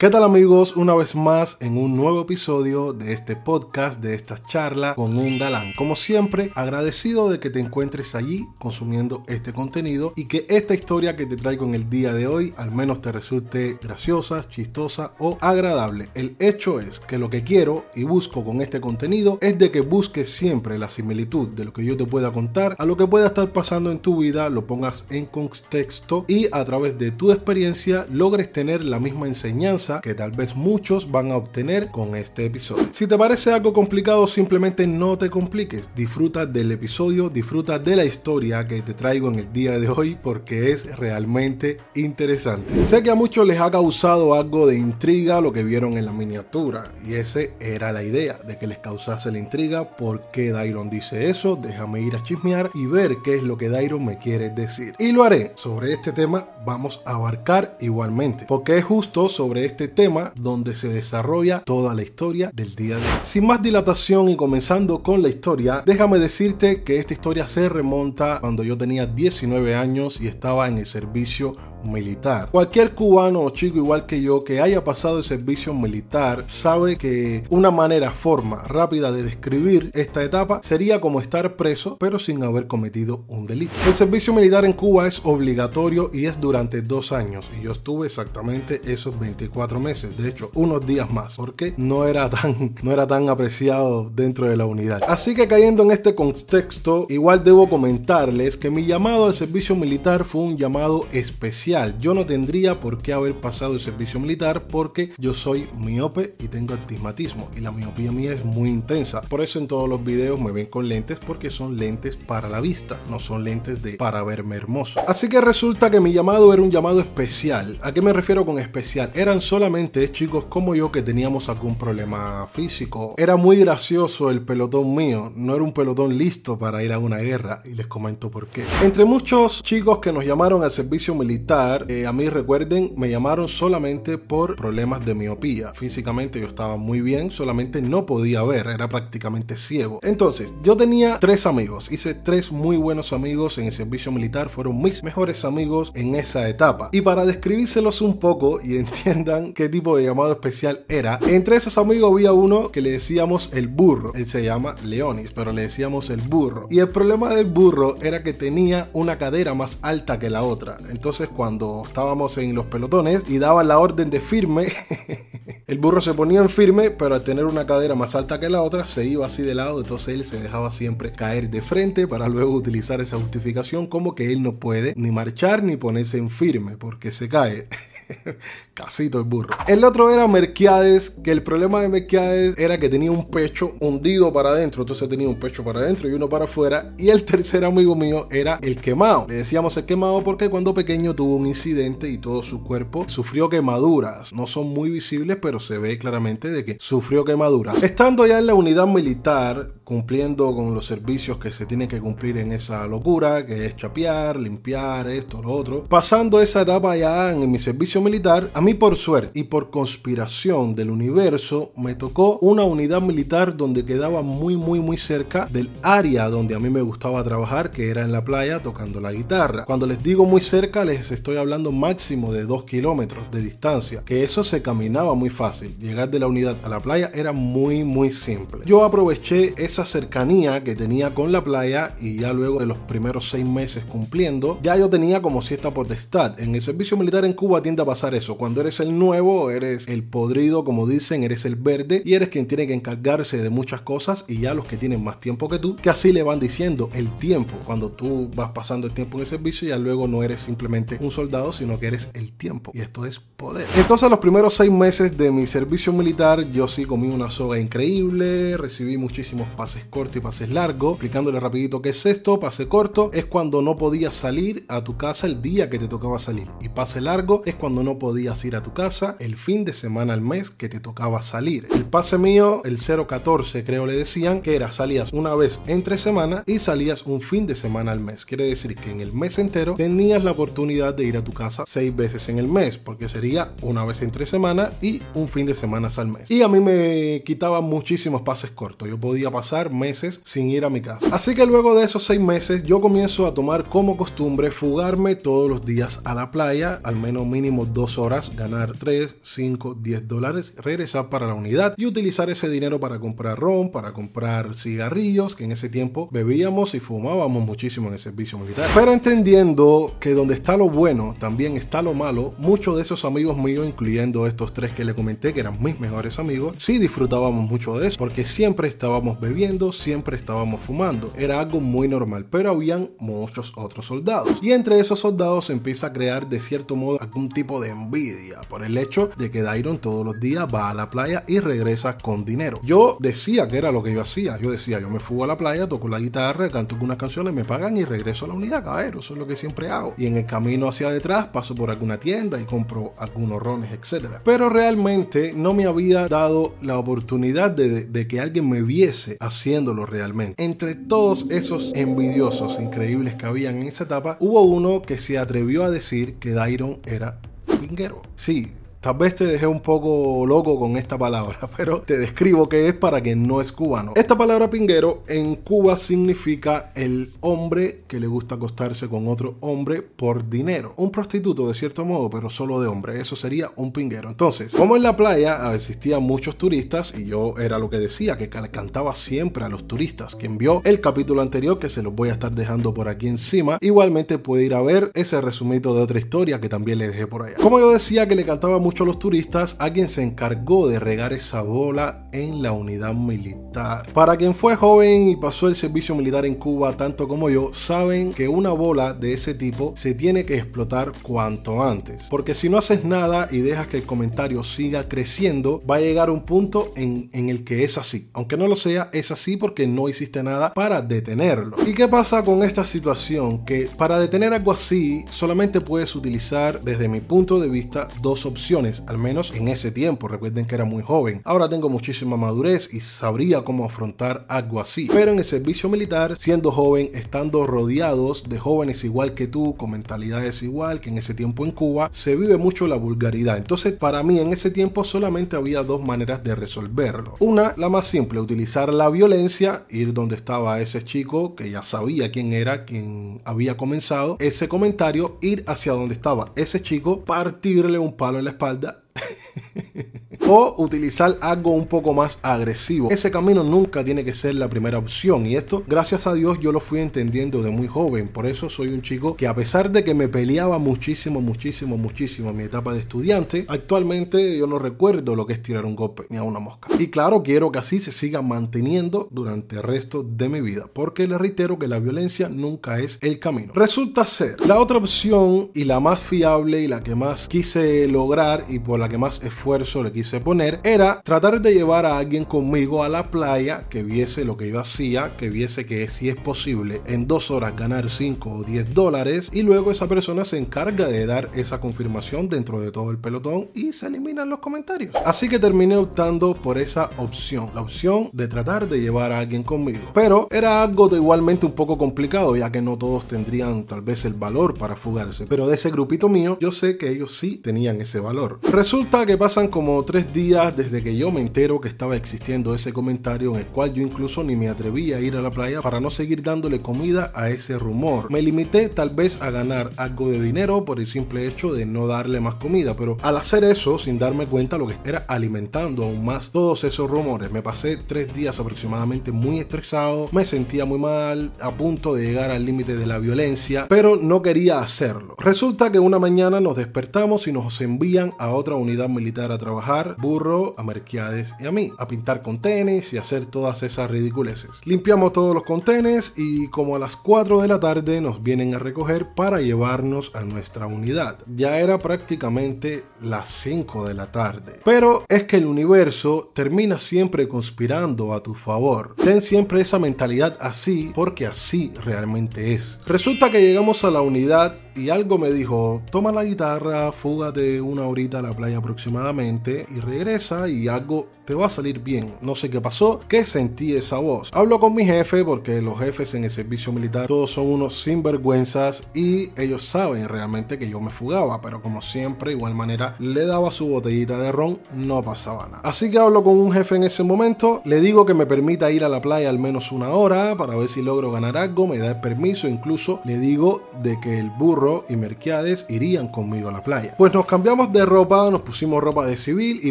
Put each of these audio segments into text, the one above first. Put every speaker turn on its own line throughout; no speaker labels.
¿Qué tal amigos? Una vez más en un nuevo episodio de este podcast, de esta charla con un galán. Como siempre, agradecido de que te encuentres allí consumiendo este contenido y que esta historia que te traigo en el día de hoy al menos te resulte graciosa, chistosa o agradable. El hecho es que lo que quiero y busco con este contenido es de que busques siempre la similitud de lo que yo te pueda contar a lo que pueda estar pasando en tu vida, lo pongas en contexto y a través de tu experiencia logres tener la misma enseñanza que tal vez muchos van a obtener con este episodio. Si te parece algo complicado, simplemente no te compliques. Disfruta del episodio, disfruta de la historia que te traigo en el día de hoy porque es realmente interesante. Sé que a muchos les ha causado algo de intriga lo que vieron en la miniatura y ese era la idea, de que les causase la intriga por qué Dairon dice eso, déjame ir a chismear y ver qué es lo que Dairon me quiere decir. Y lo haré. Sobre este tema vamos a abarcar igualmente, porque es justo sobre este este tema donde se desarrolla toda la historia del día de hoy. Sin más dilatación y comenzando con la historia, déjame decirte que esta historia se remonta cuando yo tenía 19 años y estaba en el servicio militar. Cualquier cubano o chico igual que yo que haya pasado el servicio militar sabe que una manera, forma rápida de describir esta etapa sería como estar preso pero sin haber cometido un delito. El servicio militar en Cuba es obligatorio y es durante dos años y yo estuve exactamente esos 24 meses, de hecho unos días más porque no era tan, no era tan apreciado dentro de la unidad. Así que cayendo en este contexto, igual debo comentarles que mi llamado al servicio militar fue un llamado especial yo no tendría por qué haber pasado el servicio militar porque yo soy miope y tengo astigmatismo y la miopía mía es muy intensa. Por eso en todos los videos me ven con lentes porque son lentes para la vista, no son lentes de para verme hermoso. Así que resulta que mi llamado era un llamado especial. ¿A qué me refiero con especial? Eran solamente chicos como yo que teníamos algún problema físico. Era muy gracioso el pelotón mío, no era un pelotón listo para ir a una guerra y les comento por qué. Entre muchos chicos que nos llamaron al servicio militar, eh, a mí recuerden, me llamaron solamente por problemas de miopía. Físicamente yo estaba muy bien, solamente no podía ver, era prácticamente ciego. Entonces, yo tenía tres amigos, hice tres muy buenos amigos en el servicio militar, fueron mis mejores amigos en esa etapa. Y para describírselos un poco y entiendan qué tipo de llamado especial era, entre esos amigos había uno que le decíamos el burro. Él se llama Leonis, pero le decíamos el burro. Y el problema del burro era que tenía una cadera más alta que la otra. Entonces, cuando estábamos en los pelotones y daban la orden de firme, el burro se ponía en firme, pero al tener una cadera más alta que la otra, se iba así de lado, entonces él se dejaba siempre caer de frente para luego utilizar esa justificación como que él no puede ni marchar ni ponerse en firme porque se cae. Casito el burro. El otro era Merquiades, que el problema de Merquiades era que tenía un pecho hundido para adentro, entonces tenía un pecho para adentro y uno para afuera. Y el tercer amigo mío era el quemado. Le decíamos el quemado porque cuando pequeño tuvo un incidente y todo su cuerpo sufrió quemaduras. No son muy visibles, pero se ve claramente de que sufrió quemaduras. Estando ya en la unidad militar, cumpliendo con los servicios que se tienen que cumplir en esa locura, que es chapear, limpiar, esto, lo otro. Pasando esa etapa ya en mi servicio militar, a mí por suerte y por conspiración del universo, me tocó una unidad militar donde quedaba muy, muy, muy cerca del área donde a mí me gustaba trabajar, que era en la playa tocando la guitarra. Cuando les digo muy cerca, les estoy hablando máximo de 2 kilómetros de distancia, que eso se caminaba muy fácil. Llegar de la unidad a la playa era muy, muy simple. Yo aproveché esa cercanía que tenía con la playa y ya luego de los primeros seis meses cumpliendo, ya yo tenía como cierta potestad. En el servicio militar en Cuba tiende a pasar eso. Cuando eres el nuevo, eres el podrido, como dicen, eres el verde y eres quien tiene que encargarse de muchas cosas y ya los que tienen más tiempo que tú, que así le van diciendo el tiempo. Cuando tú vas pasando el tiempo en el servicio, ya luego no eres simplemente un soldado, sino que eres el tiempo. Y esto es poder. Entonces, los primeros seis meses de mi servicio militar, yo sí comí una soga increíble, recibí muchísimos pasos pases cortos y pases largos. Explicándole rapidito qué es esto, pase corto es cuando no podías salir a tu casa el día que te tocaba salir. Y pase largo es cuando no podías ir a tu casa el fin de semana al mes que te tocaba salir. El pase mío, el 014 creo le decían, que era salías una vez entre semana y salías un fin de semana al mes. Quiere decir que en el mes entero tenías la oportunidad de ir a tu casa seis veces en el mes, porque sería una vez entre semana y un fin de semana al mes. Y a mí me quitaba muchísimos pases cortos. Yo podía pasar meses sin ir a mi casa. Así que luego de esos seis meses yo comienzo a tomar como costumbre fugarme todos los días a la playa, al menos mínimo dos horas, ganar 3, 5, 10 dólares, regresar para la unidad y utilizar ese dinero para comprar ron, para comprar cigarrillos, que en ese tiempo bebíamos y fumábamos muchísimo en el servicio militar. Pero entendiendo que donde está lo bueno, también está lo malo, muchos de esos amigos míos, incluyendo estos tres que le comenté, que eran mis mejores amigos, sí disfrutábamos mucho de eso, porque siempre estábamos bebiendo, siempre estábamos fumando. Era algo muy normal, pero habían muchos otros soldados. Y entre esos soldados se empieza a crear de cierto modo algún tipo de envidia por el hecho de que Dairon todos los días va a la playa y regresa con dinero. Yo decía que era lo que yo hacía. Yo decía, yo me fugo a la playa, toco la guitarra, canto unas canciones, me pagan y regreso a la unidad, caballero. Eso es lo que siempre hago. Y en el camino hacia detrás paso por alguna tienda y compro algunos rones, etc. Pero realmente no me había dado la oportunidad de, de que alguien me viese haciéndolo realmente. Entre todos esos envidiosos increíbles que habían en esa etapa, hubo uno que se atrevió a decir que Dairon era pinguero. Sí, Tal vez te dejé un poco loco con esta palabra, pero te describo que es para quien no es cubano. Esta palabra pinguero en Cuba significa el hombre que le gusta acostarse con otro hombre por dinero. Un prostituto de cierto modo, pero solo de hombre. Eso sería un pinguero. Entonces, como en la playa existían muchos turistas y yo era lo que decía, que cantaba siempre a los turistas. Quien vio el capítulo anterior, que se los voy a estar dejando por aquí encima, igualmente puede ir a ver ese resumito de otra historia que también le dejé por allá. Como yo decía que le cantaba mucho a los turistas, alguien se encargó de regar esa bola en la unidad militar. Para quien fue joven y pasó el servicio militar en Cuba tanto como yo, saben que una bola de ese tipo se tiene que explotar cuanto antes. Porque si no haces nada y dejas que el comentario siga creciendo, va a llegar un punto en, en el que es así. Aunque no lo sea, es así porque no hiciste nada para detenerlo. ¿Y qué pasa con esta situación? Que para detener algo así, solamente puedes utilizar, desde mi punto de vista, dos opciones al menos en ese tiempo. Recuerden que era muy joven. Ahora tengo muchísima madurez y sabría cómo afrontar algo así. Pero en el servicio militar, siendo joven, estando rodeados de jóvenes igual que tú, con mentalidades igual que en ese tiempo en Cuba, se vive mucho la vulgaridad. Entonces, para mí en ese tiempo solamente había dos maneras de resolverlo. Una, la más simple, utilizar la violencia, ir donde estaba ese chico que ya sabía quién era, quien había comenzado ese comentario, ir hacia donde estaba ese chico, partirle un palo en la espalda halde o utilizar algo un poco más agresivo. Ese camino nunca tiene que ser la primera opción y esto, gracias a Dios, yo lo fui entendiendo de muy joven. Por eso soy un chico que a pesar de que me peleaba muchísimo, muchísimo, muchísimo en mi etapa de estudiante, actualmente yo no recuerdo lo que es tirar un golpe ni a una mosca. Y claro, quiero que así se siga manteniendo durante el resto de mi vida, porque le reitero que la violencia nunca es el camino. Resulta ser la otra opción y la más fiable y la que más quise lograr y por la que más esfuerzo le quise poner era tratar de llevar a alguien conmigo a la playa que viese lo que yo hacía, que viese que si es posible en dos horas ganar 5 o 10 dólares y luego esa persona se encarga de dar esa confirmación dentro de todo el pelotón y se eliminan los comentarios. Así que terminé optando por esa opción, la opción de tratar de llevar a alguien conmigo. Pero era algo de igualmente un poco complicado ya que no todos tendrían tal vez el valor para fugarse. Pero de ese grupito mío yo sé que ellos sí tenían ese valor. Resulta que pasan como tres días desde que yo me entero que estaba existiendo ese comentario en el cual yo incluso ni me atreví a ir a la playa para no seguir dándole comida a ese rumor. Me limité tal vez a ganar algo de dinero por el simple hecho de no darle más comida, pero al hacer eso, sin darme cuenta, lo que era alimentando aún más todos esos rumores. Me pasé tres días aproximadamente muy estresado, me sentía muy mal, a punto de llegar al límite de la violencia, pero no quería hacerlo. Resulta que una mañana nos despertamos y nos envían a otra unidad militar a trabajar, burro, a Merquiades y a mí, a pintar contenes y hacer todas esas ridiculeces. Limpiamos todos los contenes y como a las 4 de la tarde nos vienen a recoger para llevarnos a nuestra unidad. Ya era prácticamente las 5 de la tarde. Pero es que el universo termina siempre conspirando a tu favor. Ten siempre esa mentalidad así porque así realmente es. Resulta que llegamos a la unidad y algo me dijo, toma la guitarra, fúgate una horita a la playa aproximadamente y regresa y algo te va a salir bien. No sé qué pasó, que sentí esa voz. Hablo con mi jefe porque los jefes en el servicio militar todos son unos sinvergüenzas y ellos saben realmente que yo me fugaba, pero como siempre, igual manera, le daba su botellita de ron, no pasaba nada. Así que hablo con un jefe en ese momento, le digo que me permita ir a la playa al menos una hora para ver si logro ganar algo, me da el permiso, incluso le digo de que el burro y Merquiades irían conmigo a la playa. Pues nos cambiamos de ropa, nos pusimos ropa de civil y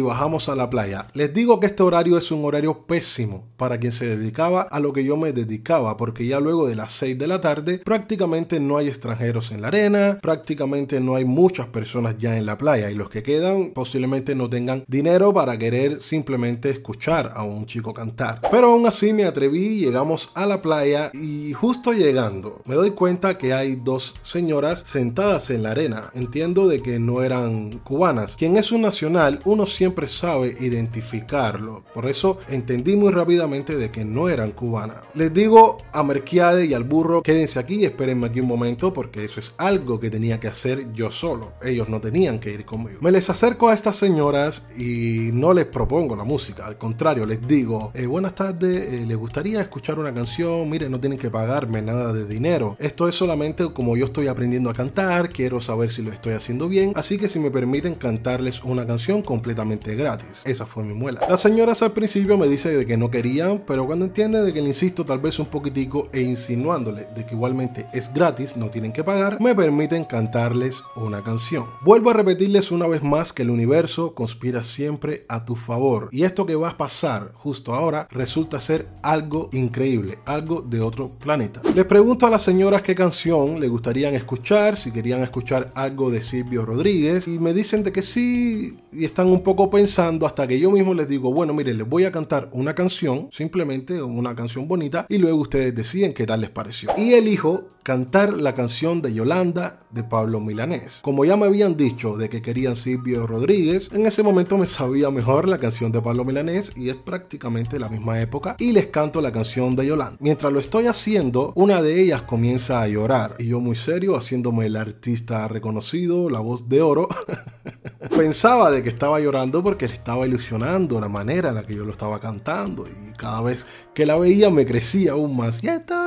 bajamos a la playa. Les digo que este horario es un horario pésimo para quien se dedicaba a lo que yo me dedicaba, porque ya luego de las 6 de la tarde prácticamente no hay extranjeros en la arena, prácticamente no hay muchas personas ya en la playa y los que quedan posiblemente no tengan dinero para querer simplemente escuchar a un chico cantar. Pero aún así me atreví, llegamos a la playa y justo llegando me doy cuenta que hay dos señoras sentadas en la arena. Entiendo de que no eran cubanas. Quien es un nacional, uno siempre sabe identificarlo. Por eso entendí muy rápidamente de que no eran cubanas. Les digo a Merquiade y al burro, quédense aquí y espérenme aquí un momento porque eso es algo que tenía que hacer yo solo. Ellos no tenían que ir conmigo. Me les acerco a estas señoras y no les propongo la música. Al contrario, les digo, eh, buenas tardes, eh, ¿les gustaría escuchar una canción? Mire, no tienen que pagarme nada de dinero. Esto es solamente como yo estoy aprendiendo cantar, quiero saber si lo estoy haciendo bien, así que si me permiten cantarles una canción completamente gratis. Esa fue mi muela. Las señoras al principio me dicen de que no querían, pero cuando entienden de que le insisto tal vez un poquitico e insinuándole de que igualmente es gratis, no tienen que pagar, me permiten cantarles una canción. Vuelvo a repetirles una vez más que el universo conspira siempre a tu favor y esto que va a pasar justo ahora resulta ser algo increíble, algo de otro planeta. Les pregunto a las señoras qué canción le gustarían escuchar, si querían escuchar algo de Silvio Rodríguez y me dicen de que sí y están un poco pensando hasta que yo mismo les digo, bueno, miren, les voy a cantar una canción, simplemente una canción bonita y luego ustedes deciden qué tal les pareció. Y elijo cantar la canción de Yolanda de Pablo Milanés. Como ya me habían dicho de que querían Silvio Rodríguez, en ese momento me sabía mejor la canción de Pablo Milanés y es prácticamente la misma época y les canto la canción de Yolanda. Mientras lo estoy haciendo, una de ellas comienza a llorar y yo muy serio, haciéndome el artista reconocido, la voz de oro. Pensaba de que estaba llorando porque le estaba ilusionando la manera en la que yo lo estaba cantando y cada vez que la veía me crecía aún más. Y esto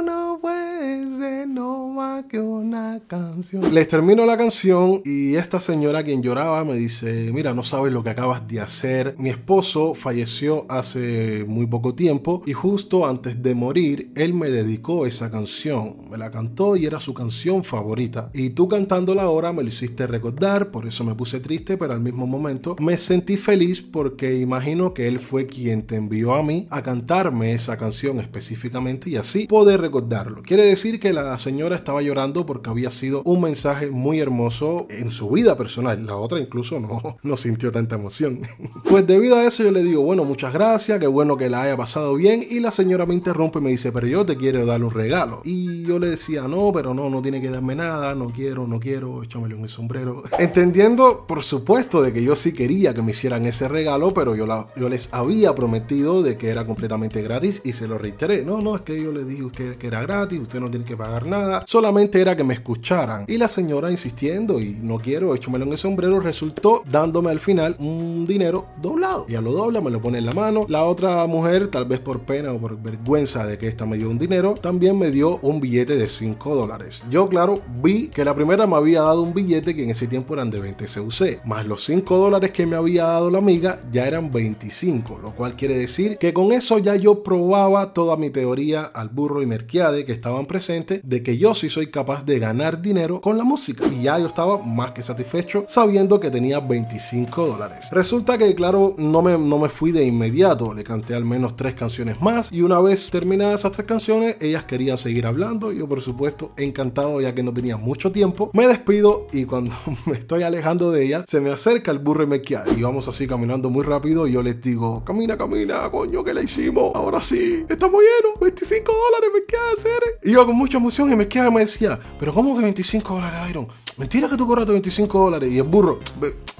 una canción. Les termino la canción y esta señora quien lloraba me dice, mira, no sabes lo que acabas de hacer. Mi esposo falleció hace muy poco tiempo y justo antes de morir él me dedicó esa canción. Me la cantó y era su canción favorita. Y tú cantándola ahora me lo hiciste recordar, por eso me puse triste, pero al mismo momento me sentí feliz porque imagino que él fue quien te envió a mí a cantarme esa canción específicamente y así poder recordarlo. Quiere decir que la señora estaba llorando porque había sido un mensaje muy hermoso en su vida personal. La otra incluso no, no sintió tanta emoción. Pues debido a eso yo le digo, bueno, muchas gracias, qué bueno que la haya pasado bien y la señora me interrumpe y me dice, pero yo te quiero dar un regalo. Y yo le decía, no, pero no, no tiene que darme nada, no quiero, no quiero, échamele un sombrero. Entendiendo, por supuesto, de que yo sí quería que me hicieran ese regalo, pero yo, la, yo les había prometido de que era completamente gratis y se lo reiteré. No, no, es que yo le dije que, que era gratis, usted no tiene que pagar nada, solamente era que me escucharan. Y la señora insistiendo y no quiero, échamelo en el sombrero, resultó dándome al final un dinero doblado. Ya lo dobla, me lo pone en la mano. La otra mujer, tal vez por pena o por vergüenza de que esta me dio un dinero, también me dio un billete de 5 dólares. Yo, claro, vi que la primera me había dado un billete que en ese tiempo eran de 20 CUC, más los 5 dólares que me había dado la amiga ya eran 25, lo cual quiere decir que con eso ya yo probaba toda mi teoría al burro y Merquiade que estaban presentes de que yo sí soy capaz de ganar dinero con la música. Y ya yo estaba más que satisfecho sabiendo que tenía 25 dólares. Resulta que, claro, no me, no me fui de inmediato. Le canté al menos tres canciones más. Y una vez terminadas esas tres canciones, ellas querían seguir hablando. Yo, por supuesto, encantado ya que no tenía mucho tiempo. Me despido y cuando me estoy alejando de ellas, se me acerca el burro y vamos así caminando muy rápido. Y yo les digo, camina, camina, coño, que la hicimos. Ahora sí, estamos llenos. 25 dólares me queda hacer. Y yo con mucha emoción y me queda me decía, pero ¿cómo que 25 dólares, Iron? mentira que tú cobraste 25 dólares. Y el burro,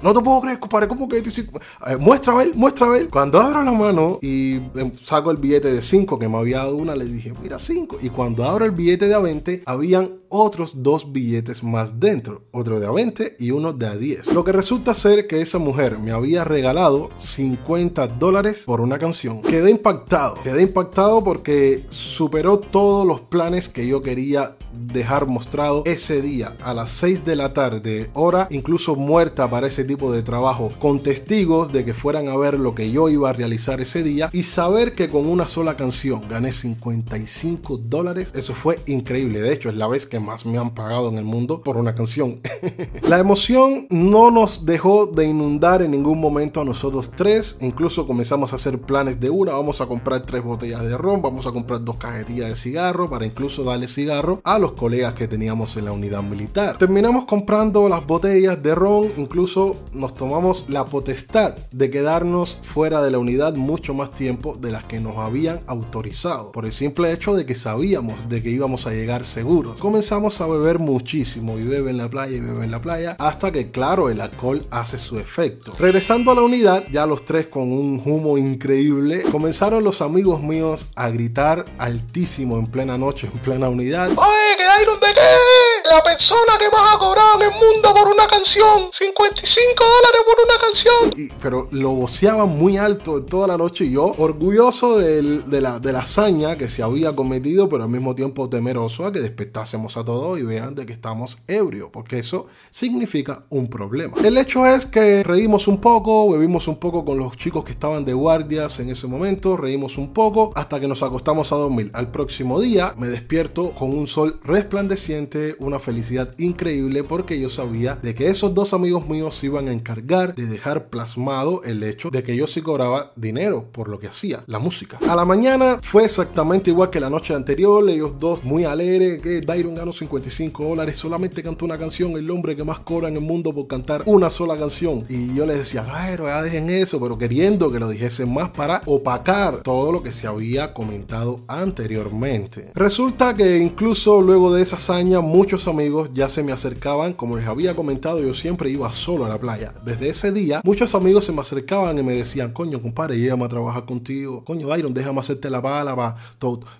no te puedo creer, compadre, ¿cómo que 25? muestra a ver, muestra a ver. Cuando abro la mano y em, saco el billete de 5 que me había dado una, le dije, mira, 5. Y cuando abro el billete de a 20, habían otros dos billetes más dentro, otro de a 20 y uno de a 10. Lo que resulta ser que esa mujer me había regalado 50 dólares por una canción. Quedé impactado, quedé impactado porque superó todos los planes que yo quería dejar mostrado ese día a las 6 de la tarde, hora incluso muerta para ese tipo de trabajo, con testigos de que fueran a ver lo que yo iba a realizar ese día y saber que con una sola canción gané 55 dólares, eso fue increíble. De hecho, es la vez que más me han pagado en el mundo por una canción. la emoción no nos dejó de inundar en ningún momento a nosotros tres, incluso comenzamos a hacer planes de una, vamos a comprar tres botellas de ron, vamos a comprar dos cajetillas de cigarro para incluso darle cigarro a los colegas que teníamos en la unidad militar. Terminamos comprando las botellas de ron, incluso nos tomamos la potestad de quedarnos fuera de la unidad mucho más tiempo de las que nos habían autorizado, por el simple hecho de que sabíamos de que íbamos a llegar seguros. Comenzamos a beber muchísimo y bebe en la playa y bebe en la playa, hasta que claro, el alcohol hace su efecto. Regresando a la unidad, ya los tres con un humo increíble, comenzaron los amigos míos a gritar altísimo en plena noche, en plena unidad. ¡Oye! Que Iron de qué? La persona que más ha cobrado en el mundo por una canción. 55 dólares por una canción. pero lo voceaban muy alto toda la noche y yo, orgulloso de, la, de la hazaña que se había cometido, pero al mismo tiempo temeroso a que despertásemos a todos y vean de que estamos ebrios, porque eso significa un problema. El hecho es que reímos un poco, bebimos un poco con los chicos que estaban de guardias en ese momento, reímos un poco hasta que nos acostamos a dormir. Al próximo día me despierto con un sol resplandeciente, una felicidad increíble porque yo sabía de que esos dos amigos míos se iban a encargar de dejar plasmado el hecho de que yo sí cobraba dinero por lo que hacía, la música. A la mañana fue exactamente igual que la noche anterior, ellos dos muy alegres, que Dairon ganó 55 dólares, solamente cantó una canción, el hombre que más cobra en el mundo por cantar una sola canción. Y yo les decía, pero ya dejen eso, pero queriendo que lo dijesen más para opacar todo lo que se había comentado anteriormente. Resulta que incluso luego de esa hazaña, muchos amigos ya se me acercaban. Como les había comentado, yo siempre iba solo a la playa. Desde ese día, muchos amigos se me acercaban y me decían, coño, compadre, llévame a trabajar contigo. Coño, Dairon, déjame hacerte la bala. Va.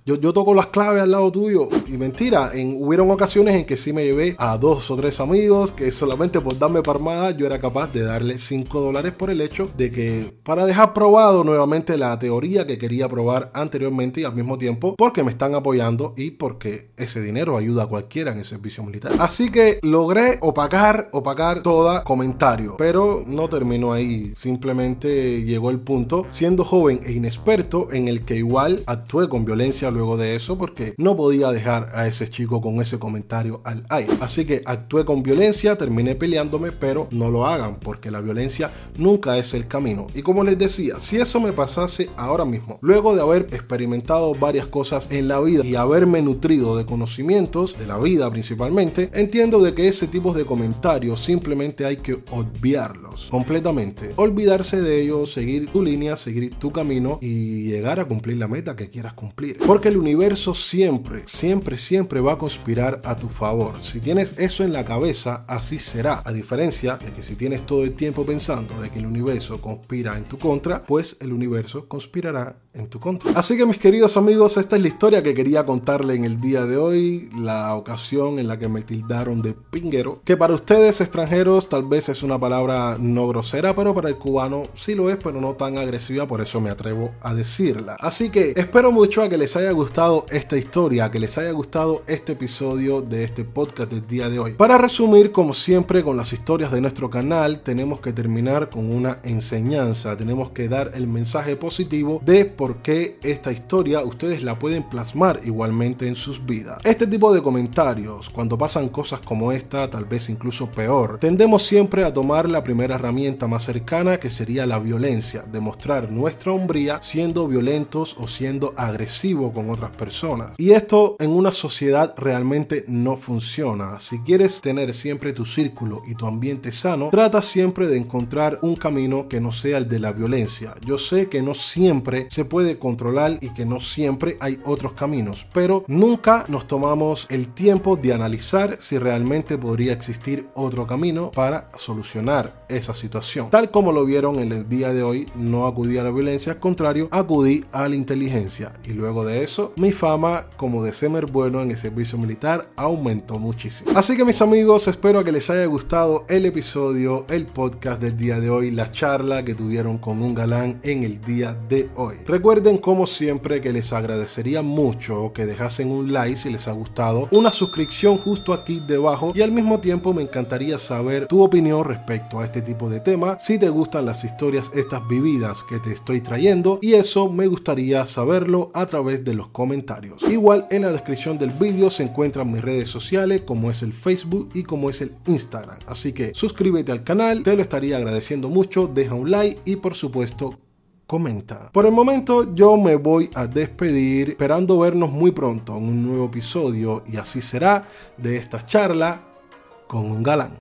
Yo, yo toco las claves al lado tuyo. Y mentira, en, hubieron ocasiones en que sí me llevé a dos o tres amigos que solamente por darme parmada yo era capaz de darle 5 dólares por el hecho de que para dejar probado nuevamente la teoría que quería probar anteriormente y al mismo tiempo porque me están apoyando y porque ese dinero ayuda a cualquiera en el servicio militar. Así que logré opacar, opacar toda comentario, pero no terminó ahí. Simplemente llegó el punto, siendo joven e inexperto, en el que igual actué con violencia luego de eso, porque no podía dejar a ese chico con ese comentario al aire. Así que actué con violencia, terminé peleándome, pero no lo hagan, porque la violencia nunca es el camino. Y como les decía, si eso me pasase ahora mismo, luego de haber experimentado varias cosas en la vida y haberme nutrido de conocimiento, de la vida principalmente, entiendo de que ese tipo de comentarios simplemente hay que completamente. Olvidarse de ellos, seguir tu línea, seguir tu camino y llegar a cumplir la meta que quieras cumplir. Porque el universo siempre, siempre, siempre va a conspirar a tu favor. Si tienes eso en la cabeza, así será. A diferencia de que si tienes todo el tiempo pensando de que el universo conspira en tu contra, pues el universo conspirará en tu contra. Así que mis queridos amigos, esta es la historia que quería contarle en el día de hoy la ocasión en la que me tildaron de pinguero, que para ustedes extranjeros tal vez es una palabra no grosera, pero para el cubano sí lo es, pero no tan agresiva, por eso me atrevo a decirla. Así que espero mucho a que les haya gustado esta historia, que les haya gustado este episodio de este podcast del día de hoy. Para resumir, como siempre, con las historias de nuestro canal, tenemos que terminar con una enseñanza, tenemos que dar el mensaje positivo de por qué esta historia ustedes la pueden plasmar igualmente en sus vidas. Este tipo de comentarios, cuando pasan cosas como esta, tal vez incluso peor, tendemos siempre a tomar la primera herramienta más cercana que sería la violencia, demostrar nuestra hombría siendo violentos o siendo agresivos con otras personas. Y esto en una sociedad realmente no funciona. Si quieres tener siempre tu círculo y tu ambiente sano, trata siempre de encontrar un camino que no sea el de la violencia. Yo sé que no siempre se puede controlar y que no siempre hay otros caminos, pero nunca nos tomamos el tiempo de analizar si realmente podría existir otro camino para solucionar esa situación. Tal como lo vieron en el día de hoy, no acudí a la violencia, al contrario, acudí a la inteligencia y luego de eso mi fama como de semer bueno en el servicio militar aumentó muchísimo. Así que mis amigos, espero que les haya gustado el episodio, el podcast del día de hoy, la charla que tuvieron con un galán en el día de hoy. Recuerden como siempre que les agradecería mucho que dejasen un like si les ha gustado, una suscripción justo aquí debajo y al mismo tiempo me encantaría saber tu opinión respecto a este de tema, si te gustan las historias estas vividas que te estoy trayendo y eso me gustaría saberlo a través de los comentarios. Igual en la descripción del vídeo se encuentran mis redes sociales como es el Facebook y como es el Instagram. Así que suscríbete al canal, te lo estaría agradeciendo mucho, deja un like y por supuesto comenta. Por el momento yo me voy a despedir esperando vernos muy pronto en un nuevo episodio y así será de esta charla con un galán.